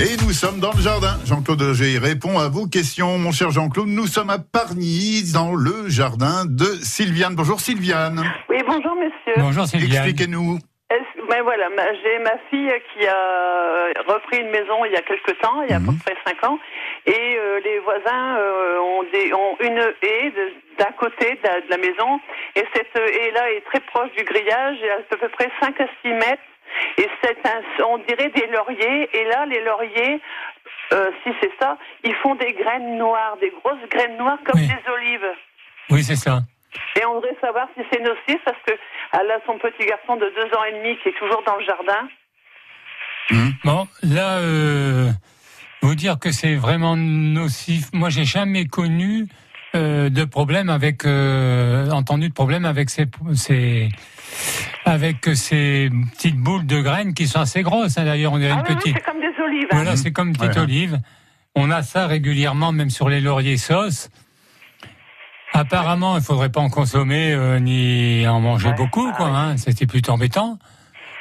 Et nous sommes dans le jardin. Jean-Claude Auger répond à vos questions. Mon cher Jean-Claude, nous sommes à Pargny, dans le jardin de Sylviane. Bonjour Sylviane. Oui, bonjour monsieur. Bonjour Sylviane. Expliquez-nous. Ben voilà, j'ai ma fille qui a repris une maison il y a quelque temps, il y a à peu près cinq ans, et euh, les voisins euh, ont, des, ont une haie d'un côté de la, de la maison, et cette haie-là est très proche du grillage, et à peu près 5 à 6 mètres, et c'est un, on dirait des lauriers, et là les lauriers, euh, si c'est ça, ils font des graines noires, des grosses graines noires comme Oui. des olives. Oui, c'est ça. Et on voudrait savoir si c'est nocif parce que elle a son petit garçon de deux ans et demi qui est toujours dans le jardin. Bon, là, euh, vous dire que c'est vraiment nocif. Moi, j'ai jamais connu euh, de problème avec, euh, entendu de problème avec ces, ces, avec ces petites boules de graines qui sont assez grosses. hein, D'ailleurs, on dirait Ah une oui, oui, petite. c'est comme des olives. hein. Voilà, c'est comme une petite Ouais. olive. On a ça régulièrement, même sur les lauriers sauce. Apparemment, il faudrait pas en consommer euh, ni en manger Ouais. beaucoup, Ah quoi. Hein, C'était plutôt embêtant.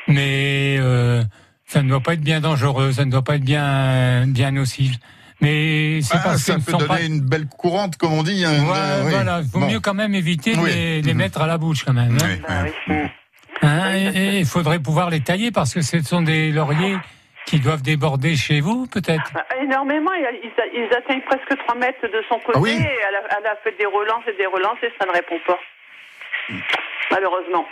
Mais euh, ça ne doit pas être bien dangereux, ça ne doit pas être bien bien nocif. Mais c'est Ah, parce ça peut donner pas. une belle courante, comme on dit. hein, Voilà, euh, oui. voilà, vaut Bon. mieux quand même éviter de les, les Mhm. mettre à la bouche quand même. hein. Oui, Bah. Hein, et- il faudrait pouvoir les tailler parce que ce sont des lauriers qui doivent déborder chez vous, peut-être. Bah, Énormément, ils, ils- ils atteignent presque 3 mètres de son côté. Ah oui et elle, a, elle a fait des relances et des relances et ça ne répond pas. Malheureusement.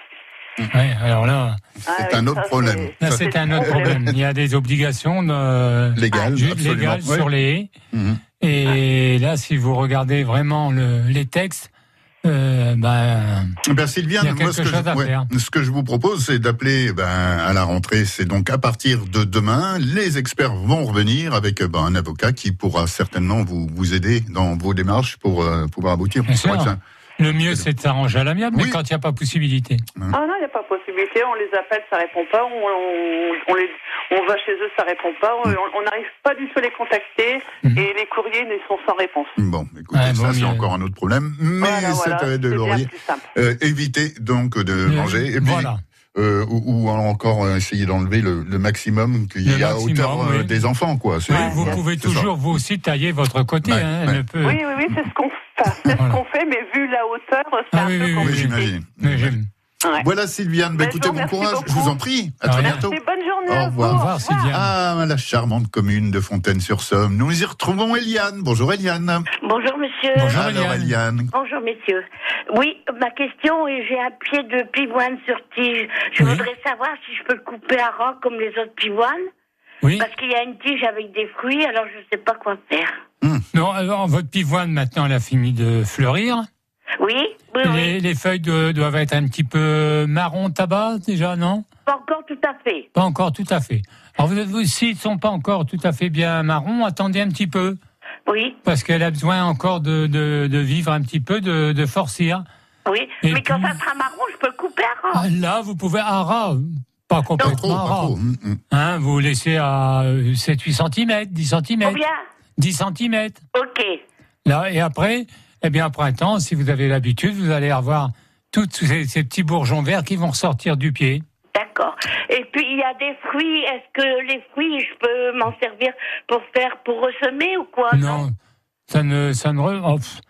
Ouais, alors là, C'est Ah oui, un autre ça, problème. c'est c'est un autre problème. Il y a des obligations de, Légal, juste absolument. légales sur les haies. Mhm. Et là, si vous regardez vraiment le- les textes, euh, ben, Ben, Sylviane, moi, ce que, je, à ouais, faire. ce que je vous propose, c'est d'appeler ben, à la rentrée. C'est donc à partir de demain, les experts vont revenir avec ben, un avocat qui pourra certainement vous, vous aider dans vos démarches pour euh, pouvoir aboutir. Bien C'est sûr. Le mieux c'est de s'arranger à l'amiable, Oui. mais quand il n'y a pas possibilité. Ah non, il n'y a pas possibilité. On les appelle, ça répond pas. On, on, on les, on va chez eux, ça répond pas. On on n'arrive pas du tout à les contacter. Mhm. Et les courriers ne sont sans réponse. Bon, écoutez, Ouais, ça bon, c'est mieux. encore un autre problème. Mais Voilà, voilà. cette de laurier, euh, évitez donc de Euh, manger. Et puis, voilà. euh, ou, ou encore euh, essayer d'enlever le, le maximum qu'il y a à hauteur oui. des enfants, quoi. C'est- Oui, Ouais, vous pouvez c'est ça. toujours vous aussi tailler votre côté. Ouais, hein, ouais. ne peut- Oui, oui, oui, c'est ce qu'on enfin, c'est ce Voilà. qu'on fait, mais vu la hauteur, c'est Ah un oui, peu oui, oui, Oui, compliqué. j'imagine. Ouais. Voilà Sylviane, bah, Ben, écoutez, bon courage, je vous en prie. À Ah, très bientôt. Merci, bonne journée Au revoir. Au revoir, Sylviane. Ah, la charmante commune de Fontaine-sur-Somme. Nous y retrouvons Eliane. Bonjour Eliane. Bonjour monsieur. Bonjour. Alors Eliane. Eliane. Bonjour messieurs. Oui, ma question est j'ai un pied de pivoine sur tige. Je Oui. voudrais savoir si je peux le couper à ras comme les autres pivoines. Oui. Parce qu'il y a une tige avec des fruits, alors je ne sais pas quoi faire. Non, alors votre pivoine maintenant elle a fini de fleurir. Oui, oui, oui. Les, les feuilles de- doivent être un petit peu marron tabac déjà, non? Pas encore tout à fait. Pas encore tout à fait. Alors vous, vous s'ils sont pas encore tout à fait bien marrons, attendez un petit peu Oui, parce qu'elle a besoin encore de, de, de vivre un petit peu, de, de forcir. oui. Et Mais quand puis- ça sera marron, je peux le couper à ras. Ah, Là, vous pouvez à ras, pas Pas complètement trop, à pas ras. trop. Hum, hum. Hein, vous laissez à 7-8 cm, 10 cm, Combien? 10 cm. Ok. Là, et après, eh bien, au printemps, si vous avez l'habitude, vous allez avoir tous ces, ces petits bourgeons verts qui vont ressortir du pied. D'accord. Et puis il y a des fruits. Est-ce que les fruits, je peux m'en servir pour faire, pour ressemer ou quoi? Non, ça ne, ça ne. oh, pff.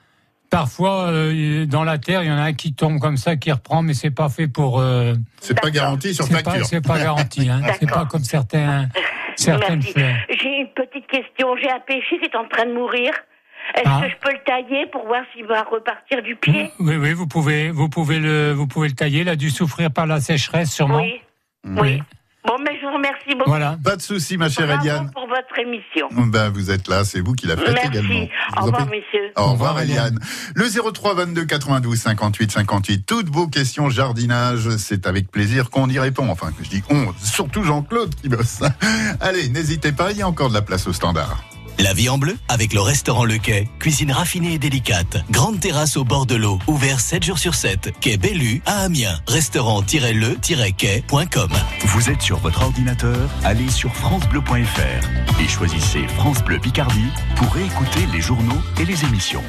Parfois, euh, dans la terre, il y en a un qui tombe comme ça, qui reprend, mais c'est pas fait pour. euh, C'est pas garanti sur c'est facture. c'est pas garanti. Hein. C'est pas comme certains, certaines. J'ai une petite question. J'ai un péché qui est en train de mourir. Est-ce Ah. que je peux le tailler pour voir s'il va repartir du pied? Oui, oui, vous pouvez, vous pouvez le, vous pouvez le tailler. Il a dû souffrir par la sécheresse, sûrement. Oui. Oui. Bon, mais je vous remercie beaucoup. Voilà. Pas de souci, ma chère Bravo Eliane. pour votre émission. Ben, vous êtes là, c'est vous qui la faites Merci. également. Au vous en revoir, messieurs. Au Au revoir, revoir, Eliane. Le 03 22 92 58 58. Toutes vos questions jardinage, c'est avec plaisir qu'on y répond. Enfin, que je dis on, surtout Jean-Claude qui bosse. Allez, n'hésitez pas, il y a encore de la place au standard. La vie en bleu avec le restaurant Le Quai. Cuisine raffinée et délicate. Grande terrasse au bord de l'eau. Ouvert 7 jours sur 7. Quai Bellu à Amiens. Restaurant-le-quai.com. Vous êtes sur votre ordinateur, allez sur francebleu.fr et choisissez France Bleu Picardie pour écouter les journaux et les émissions.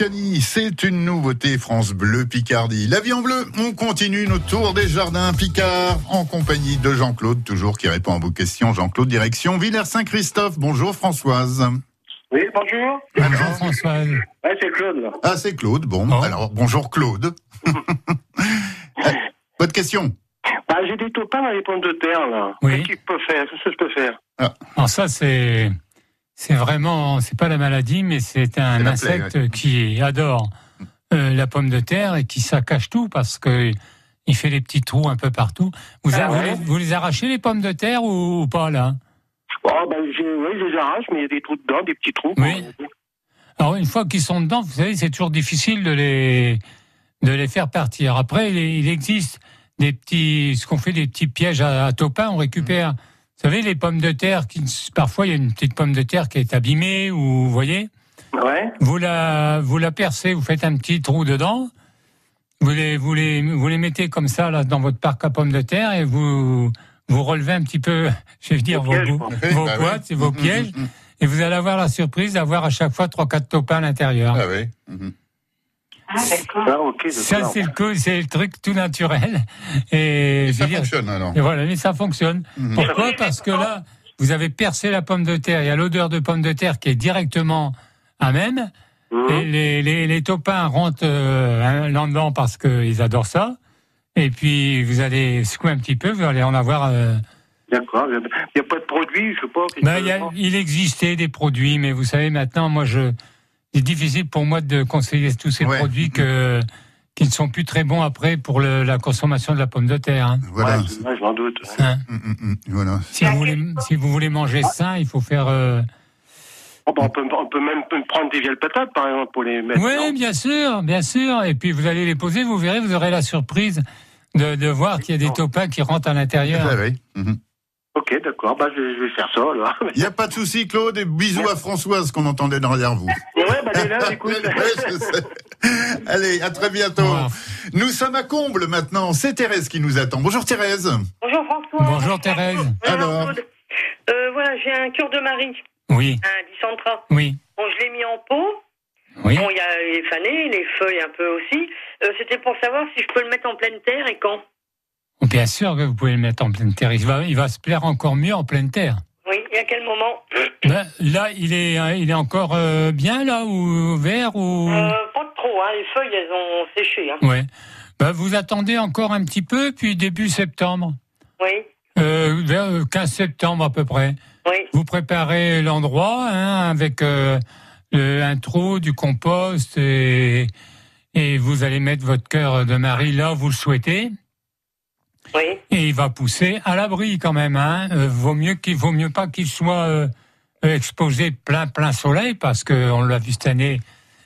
Luciani, c'est une nouveauté France Bleu Picardie. La vie en bleu, on continue notre tour des jardins Picard en compagnie de Jean-Claude, toujours qui répond à vos questions. Jean-Claude, direction Villers-Saint-Christophe. Bonjour Françoise. Oui, bonjour. Bonjour Françoise. Ouais, c'est Claude, là. Ah, c'est Claude. Bon, Oh. alors bonjour Claude. Euh, Votre question? Bah, j'ai des topins dans les pommes de terre, là. Oui. Qu'est-ce que je peux faire? Qu'est-ce que je peux faire? Alors ça, c'est c'est vraiment, c'est pas la maladie, mais c'est un plaie, insecte qui adore euh, la pomme de terre et qui saccage tout parce que il fait des petits trous un peu partout. Vous, Ah a- vous les, vous les arrachez les pommes de terre ou, ou pas là? Oh, ben, oui, je les arrache, mais il y a des trous dedans, des petits trous. Oui. Alors une fois qu'ils sont dedans, vous savez, c'est toujours difficile de les de les faire partir. Après, il, il existe des petits, ce qu'on fait des petits pièges à, à topin. On récupère, vous savez, les pommes de terre. Qui, parfois, il y a une petite pomme de terre qui est abîmée, ou vous voyez. Ouais. Vous la, vous la percez, vous faites un petit trou dedans. Vous les, vous les, vous les mettez comme ça là dans votre parc à pommes de terre et vous, vous relevez un petit peu, je vais dire Vos pièges, vos bah oui. boîtes et vos Mhm, pièges mhm, mhm. et vous allez avoir la surprise d'avoir à chaque fois trois quatre topins à l'intérieur. Ah oui. Ah, ok, Ça c'est le coup, c'est le truc tout naturel et, Et je ça dire, fonctionne alors. et voilà, mais ça fonctionne. Mhm. Pourquoi? Parce que là, vous avez percé la pomme de terre, il y a l'odeur de pomme de terre qui est directement à même. Mhm. Et les, les, les topins rentrent euh, là-dedans parce qu'ils adorent ça. Et puis, vous allez secouer un petit peu, vous allez en avoir... euh, D'accord. Il n'y a pas de produit, je sais pas. ben, il, y a- chose. il existait des produits, mais vous savez, maintenant, moi, je, c'est difficile pour moi de conseiller tous ces Ouais. produits que, qui ne sont plus très bons après pour le- la consommation de la pomme de terre. hein. Voilà. Ouais, je m'en doute. Hein. Mm, mm, mm. Voilà. Si, vous voulez, si vous voulez manger sain, il faut faire... euh, Oh, bah, on, peut, on peut même prendre des vieilles patates, par exemple, pour les mettre. Oui, bien sûr, bien sûr. Et puis vous allez les poser, vous verrez, vous aurez la surprise de, de voir qu'il y a des topins qui rentrent à l'intérieur. Ah oui. mhm. Ok, d'accord. Bah, je, je vais faire ça. Il n'y a pas de souci, Claude, et bisous à Françoise qu'on entendait derrière vous. ouais, bah, elle est là, écoute. Ouais, je sais. Allez, à très bientôt. Nous sommes à Comble maintenant. C'est Thérèse qui nous attend. Bonjour Thérèse. Bonjour François. Bonjour Thérèse. Bonjour, Alors Claude. Euh, voilà, j'ai un cœur de Marie, Oui, un Dicentra. oui, Bon, je l'ai mis en pot. oui. Bon, il y a les fanés, les feuilles un peu aussi. Euh, C'était pour savoir si je peux le mettre en pleine terre et quand. Bien sûr que vous pouvez le mettre en pleine terre. Il va, il va se plaire encore mieux en pleine terre. Oui, et à quel moment Ben, là, il est, euh, il est encore euh, bien là ou vert ou. euh, Pas trop, hein. Les feuilles, elles ont séché. Hein. Ouais. Ben, vous attendez encore un petit peu, puis début septembre, Oui, euh, vers euh, 15 septembre à peu près. oui. Vous préparez l'endroit hein, avec euh, le- un trou, du compost et, et vous allez mettre votre cœur de Marie là où vous le souhaitez. Oui, Et il va pousser à l'abri quand même. Hein. Euh, vaut mieux qu'il vaut mieux pas qu'il soit euh, exposé plein plein soleil parce que on l'a vu cette année.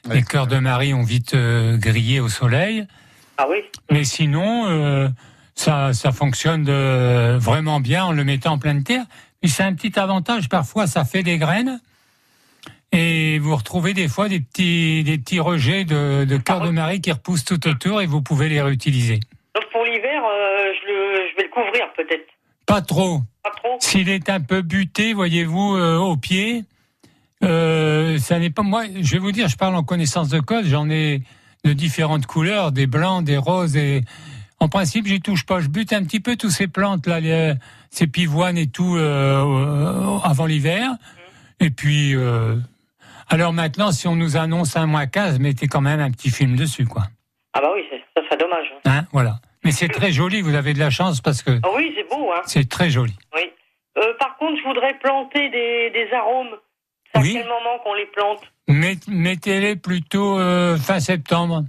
Ouais. Les cœurs de Marie ont vite euh, grillé au soleil. ah oui. Mais sinon, euh, ça, ça fonctionne euh, vraiment bien en le mettant en pleine terre. Et c'est un petit avantage, parfois ça fait des graines. Et vous retrouvez des fois des petits, des petits rejets de, de cœur de Marie qui repoussent tout autour et vous pouvez les réutiliser. Donc pour l'hiver, euh, je, vais le couvrir peut-être. Pas trop. Pas trop. S'il est un peu buté, voyez-vous, euh, au pied, euh, ça n'est pas moi. Je vais vous dire, je parle en connaissance de cause. J'en ai de différentes couleurs, des blancs, des roses. Et en principe, j'y touche pas. Je bute un petit peu tous ces plantes là, les- ces pivoines et tout euh, avant l'hiver. Et puis, alors maintenant, si on nous annonce un moins 15, mettez quand même un petit film dessus, quoi. Ah bah oui, ça serait dommage. Hein, voilà. Mais c'est très joli. Vous avez de la chance parce que Ah oui, c'est beau, hein. c'est très joli. Oui. Euh, par contre, je voudrais planter des, des arômes. C'est Oui. quel moment qu'on les plante Met- Mettez-les plutôt euh, fin septembre.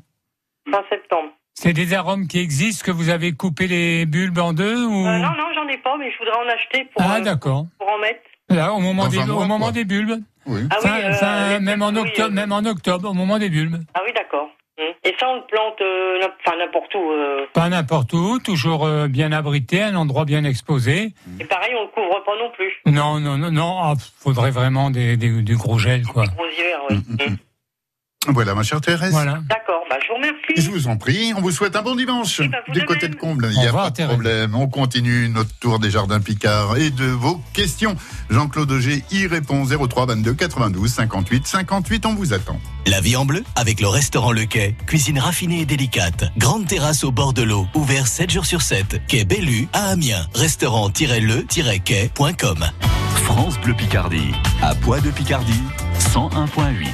Fin septembre. C'est des arômes qui existent, que vous avez coupé les bulbes en deux ou Euh, non, non, j'en ai pas, mais je voudrais en acheter pour, Ah euh, d'accord. pour en mettre. Là, au moment Dans des mois, au moment quoi. des bulbes. Oui. Ah oui, Fin- euh, fin- les- même en oui, octobre, euh, même en octobre, au moment des bulbes. Ah oui, d'accord. Et ça, on le plante euh, n'importe où. euh. Pas n'importe où, toujours euh, bien abrité, un endroit bien exposé. Et pareil, on le couvre pas non plus. Non, non, non, non. ah, faudrait vraiment des, des- du gros gel, quoi. Gros hiver, oui. Hum. Voilà, ma chère Thérèse. Voilà. D'accord, bah, je vous remercie. Je vous en prie, on vous souhaite un bon dimanche. Bah, vous du de côté même. de Comble, il n'y a revoir, pas de Thérèse. problème. On continue notre tour des jardins Picard et de vos questions. Jean-Claude Auger y répond 03 22 92 58 58. On vous attend. La vie en bleu avec le restaurant Le Quai. Cuisine raffinée et délicate. Grande terrasse au bord de l'eau. Ouvert 7 jours sur 7. Quai Bellu à Amiens. Restaurant-le-quai.com. France Bleu Picardie. À Poix de Picardie, 101.8.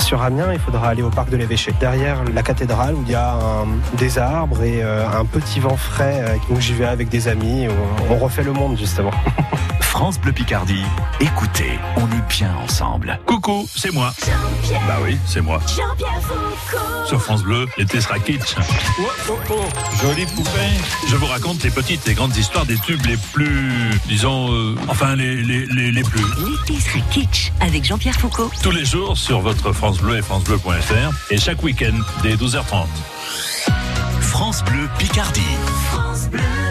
Sur Amiens, il faudra aller au parc de l'évêché, derrière la cathédrale où il y a des arbres et euh, un petit vent frais. euh, donc j'y vais avec des amis, on refait le monde justement. France Bleu Picardie. Écoutez, on est bien ensemble. Coucou, c'est moi. Bah oui, c'est moi. Sur France Bleu, l'été sera kitsch. Jolie poupée. Je vous raconte les petites et grandes histoires des tubes les plus, disons, euh, enfin les, les, les, les plus. L'été sera kitsch avec Jean-Pierre Foucault. Tous les jours sur votre France Bleu et francebleu.fr et chaque week-end dès 12h30. France Bleu Picardie. Take on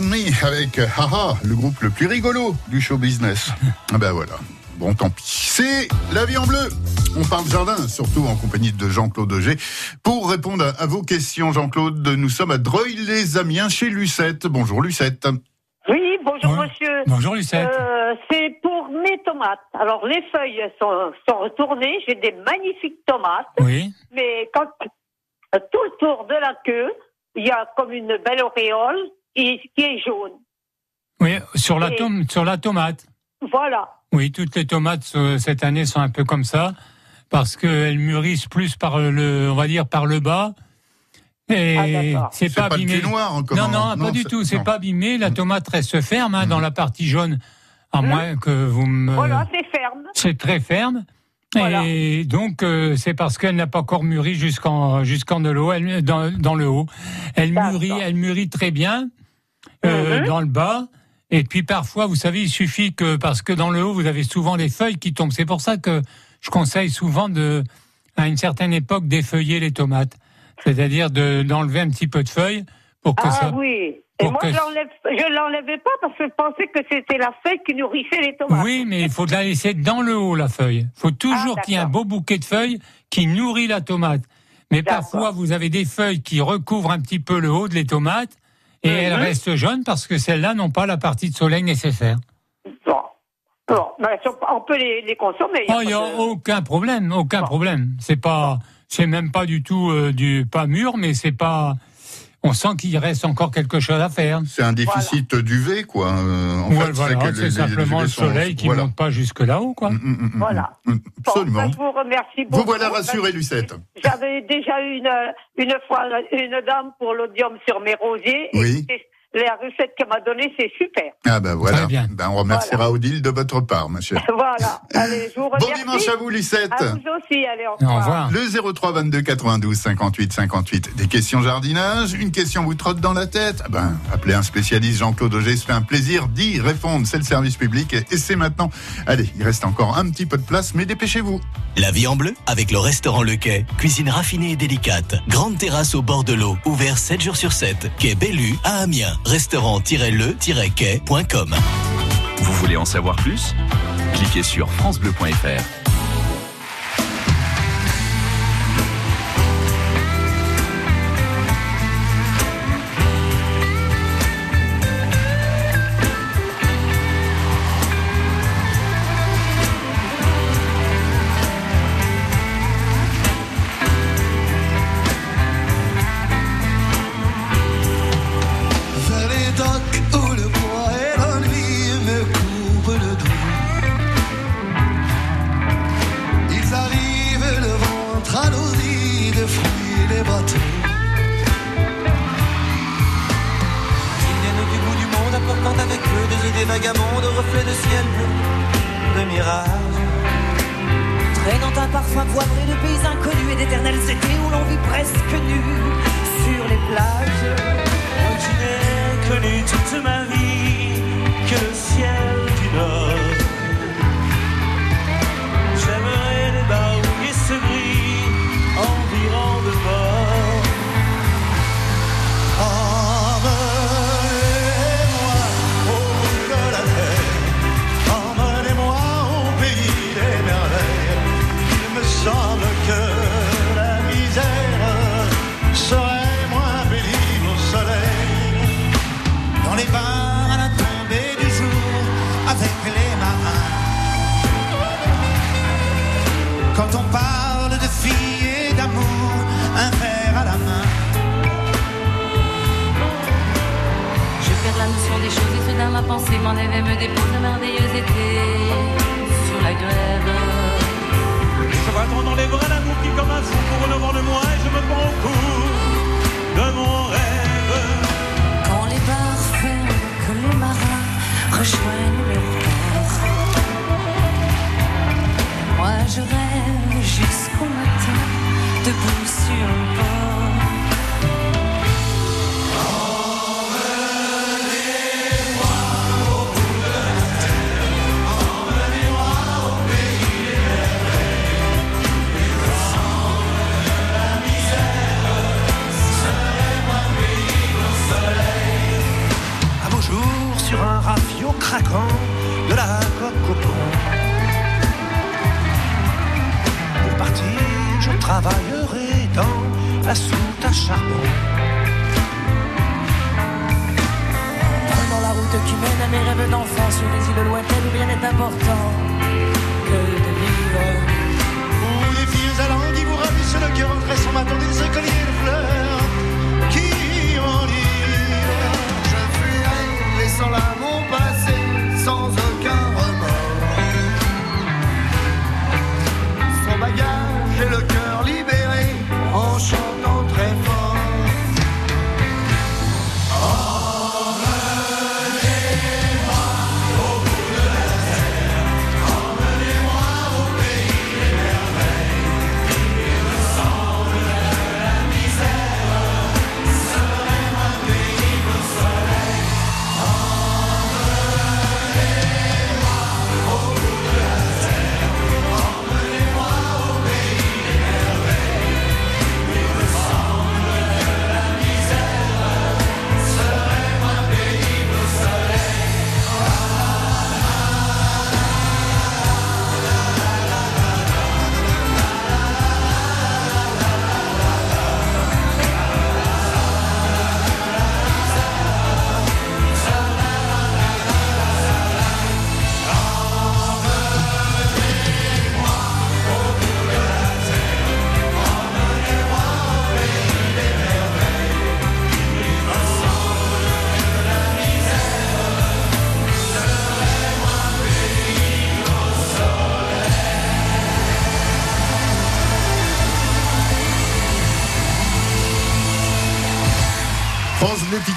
me avec euh, Haha, le groupe le plus rigolo du show business. Ah ben voilà. Bon, tant pis. C'est la vie en bleu. On parle jardin, surtout en compagnie de Jean-Claude Auger. Pour répondre à, vos questions, Jean-Claude, nous sommes à Dreuil-les-Amiens chez Lucette. Bonjour Lucette. Oui, bonjour monsieur. Bonjour Lucette. Euh, c'est pour mes tomates. Alors les feuilles sont, sont retournées, j'ai des magnifiques tomates. Oui. Mais quand euh, tout le tour de la queue, il y a comme une belle auréole qui, qui est jaune. Oui, sur la, Et- tom- sur la tomate. Voilà. Oui, toutes les tomates euh, cette année sont un peu comme ça parce qu'elles mûrissent plus par le, on va dire par le bas. Et Ah, c'est C'est pas pas abîmé. noir, hein, non, comment- non, non, pas du tout. C'est pas abîmé. La tomate reste ferme hein, dans la partie jaune, à moins que vous me. Voilà, c'est ferme. C'est très ferme. Et donc euh, c'est parce qu'elle n'a pas encore mûri jusqu'en jusqu'en de l'eau, dans, dans le haut. Elle mûrit, elle mûrit très bien euh, dans le bas. Et puis parfois, vous savez, il suffit que parce que dans le haut, vous avez souvent des feuilles qui tombent. C'est pour ça que je conseille souvent de, à une certaine époque, d'effeuiller les tomates, c'est-à-dire de d'enlever un petit peu de feuilles pour que ah ça. oui. Et moi, que- je l'enlève, je l'enlevais pas parce que je pensais que c'était la feuille qui nourrissait les tomates. Oui, mais il faut la laisser dans le haut, la feuille. Il faut toujours Ah, qu'il y ait un beau bouquet de feuilles qui nourrit la tomate. Mais parfois, vous avez des feuilles qui recouvrent un petit peu le haut de les tomates et elles Mhm. restent jaunes parce que celles-là n'ont pas la partie de soleil nécessaire. Bon, ben, on peut les, les consommer. a Oh, il n'y a de- aucun problème, aucun problème. C'est pas, c'est même pas du tout euh, du pas mûr, mais c'est pas. On sent qu'il reste encore quelque chose à faire. C'est un déficit d'UV, quoi. euh, en Ouais, fait, voilà, que c'est les- simplement le sont- soleil qui voilà. monte pas jusque là-haut, quoi. Voilà. Absolument. Ben, je vous remercie beaucoup. Vous voilà rassuré, Lucette. J'avais déjà eu une, une fois une dame pour l'odium sur mes rosiers. Oui. Et la recette qu'elle m'a donnée, c'est super. Ah ben voilà. Très bien. Ben, on remerciera Odile de votre part, chère. voilà. Allez, je vous remercie. Bon dimanche à vous, Lucette. À vous aussi. Allez, au revoir. Le 03 22 92 58 58. Des questions jardinage, une question vous trotte dans la tête? Ah ben, appelez un spécialiste, Jean-Claude Auger, se fait un plaisir d'y répondre. C'est le service public et et c'est maintenant. Allez, il reste encore un petit peu de place, mais dépêchez-vous. La vie en bleu avec le restaurant Le Quai. Cuisine raffinée et délicate. Grande terrasse au bord de l'eau. Ouvert 7 jours sur 7. Quai Bellu à Amiens. Restaurant-le-quai.com. Vous voulez en savoir plus? Cliquez sur francebleu.fr. debout sur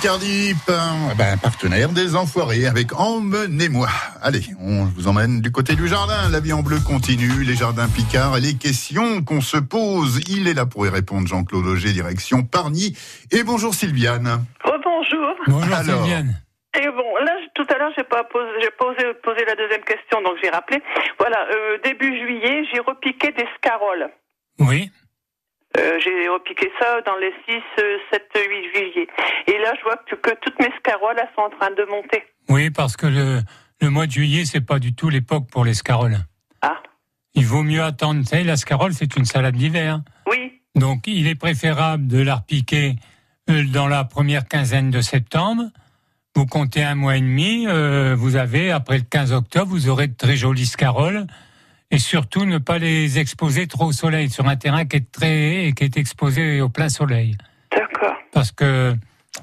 Picardie, ben, ben, partenaire des Enfoirés avec Emmenez-moi. Allez, on vous emmène du côté du jardin. La vie en bleu continue, les jardins Picard et les questions qu'on se pose. Il est là pour y répondre, Jean-Claude Auger, direction Parny. Et bonjour Sylviane. Bonjour. Bonjour Alors. Sylviane. Et bon, là, tout à l'heure, j'ai pas posé, j'ai posé, posé la deuxième question, donc j'ai rappelé. Voilà, euh, début juillet, j'ai repiqué des scaroles. Oui. Euh, j'ai repiqué ça dans les 6, euh, 7, 8 juillet. Et là, je vois que, que toutes mes scaroles, elles sont en train de monter. Oui, parce que le, le mois de juillet, c'est pas du tout l'époque pour les scaroles. Ah. Il vaut mieux attendre. Vous savez, la scarole, c'est une salade d'hiver. Oui. Donc, il est préférable de la repiquer euh, dans la première quinzaine de septembre. Vous comptez un mois et demi, euh, vous avez, après le 15 octobre, vous aurez de très jolies scaroles. Et surtout, ne pas les exposer trop au soleil sur un terrain qui est très, qui est exposé au plein soleil. D'accord. Parce que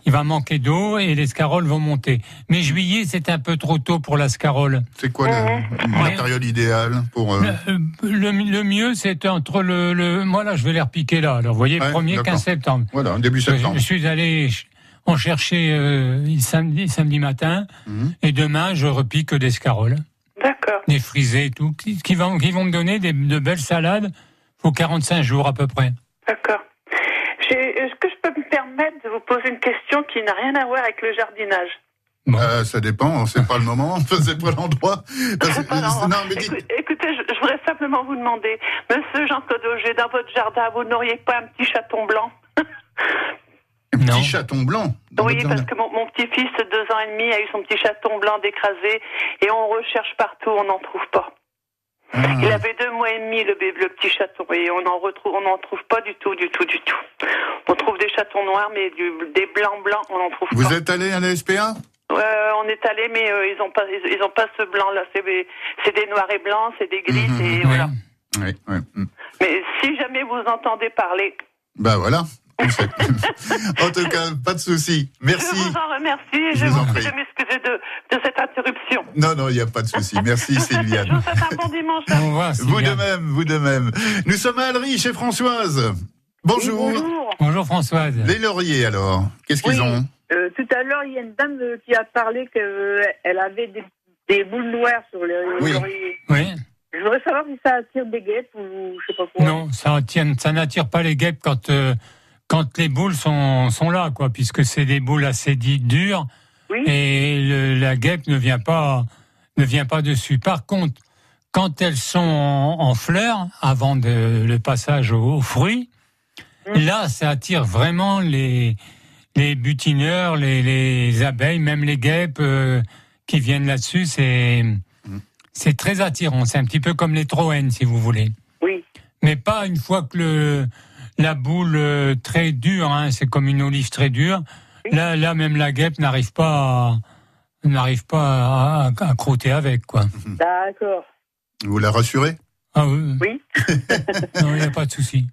il va manquer d'eau et les scaroles vont monter. Mais juillet, c'est un peu trop tôt pour la scarole. C'est quoi le matériel idéal pour... euh, Euh, Le, le mieux, c'est entre le, le. Moi, là, je vais les repiquer là. Alors, vous voyez, Ouais, 1er, d'accord. 15 septembre. Voilà, début septembre. Je suis allé en chercher euh, samedi, samedi matin. Mhm. Et demain, je repique des scaroles. D'accord. Des frisés et tout. Qui, qui vont, qui vont me donner des, de belles salades. Faut 45 jours à peu près. D'accord. Est-ce que je peux me permettre de vous poser une question qui n'a rien à voir avec le jardinage? Euh, ça dépend, c'est pas le moment, c'est pas l'endroit. Écoute- Écoutez, je, je voudrais simplement vous demander, Monsieur Jean-Claude Auger, dans votre jardin, vous n'auriez pas un petit chaton blanc? un petit chaton blanc. Oui, parce que mon, mon petit-fils de deux ans et demi a eu son petit chaton blanc d'écrasé et on recherche partout, on n'en trouve pas. Ah. Il avait deux mois et demi, le, bébé, le petit chaton, et on n'en retrouve, on n'en trouve pas du tout, du tout, du tout. On trouve des chatons noirs, mais du, des blancs blancs, on n'en trouve Vous pas. êtes allé à la SPA Euh, on est allé, mais euh, ils ont pas, ils, ils ont pas ce blanc-là. C'est des- c'est des noirs et blancs, c'est des gris, Mhm. et voilà. Oui, oui. Mais si jamais vous entendez parler, Bah voilà. en tout cas, pas de souci. Merci. je vous en remercie. et Je Je, vous en vous prie. de m'excuser de, de cette interruption. Non, non, il n'y a pas de souci. Merci Je Sylviane. vous souhaite un bon dimanche. Au revoir, Vous de même, vous de même. Nous sommes à Alry chez Françoise. Bonjour. Bonjour Françoise. Les lauriers alors, qu'est-ce qu'ils Oui. ont Euh, tout à l'heure, il y a une dame euh, qui a parlé qu'elle avait des, des boules noires sur les Oui. lauriers. Oui. Je voudrais savoir si ça attire des guêpes ou je sais pas quoi. Non, ça, attire- ça n'attire pas les guêpes quand, euh, quand les boules sont, sont là, quoi, puisque c'est des boules assez dites dures. Et le- la guêpe ne vient pas, ne vient pas dessus. Par contre, quand elles sont en, en fleurs, avant de, le passage aux, aux fruits, là, ça attire vraiment les, les butineurs, les, les abeilles, même les guêpes euh, qui viennent là-dessus, c'est c'est très attirant. C'est un petit peu comme les Troènes, si vous voulez. Oui. Mais pas une fois que le la boule euh, très dure, hein, c'est comme une olive très dure. Là, là même la guêpe n'arrive pas à, n'arrive pas à, à, à croûter avec quoi. D'accord. Vous la rassurez? Ah oui. Oui. non, il n'y a pas de souci.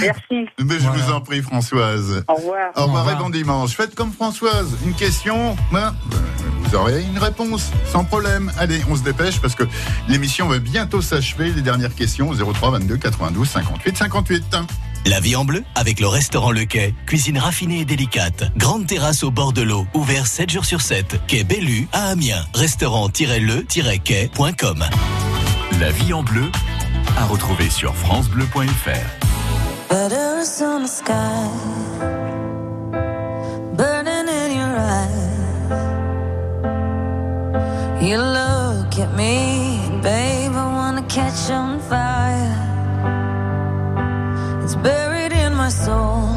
Merci. Mais je vous en prie, Françoise. Au revoir. Au revoir et bon dimanche. Faites comme Françoise. Une question, ben, vous aurez une réponse, sans problème. Allez, on se dépêche parce que l'émission va bientôt s'achever. Les dernières questions, 03 22 92 58 58. La vie en bleu avec le restaurant Le Quai. Cuisine raffinée et délicate. Grande terrasse au bord de l'eau. Ouvert 7 jours sur 7. Quai Bellu à Amiens. Restaurant-le-quai.com. La vie en bleu à retrouver sur francebleu.fr. Burning in your eyes. You look at me, babe, I wanna catch on fire. soul.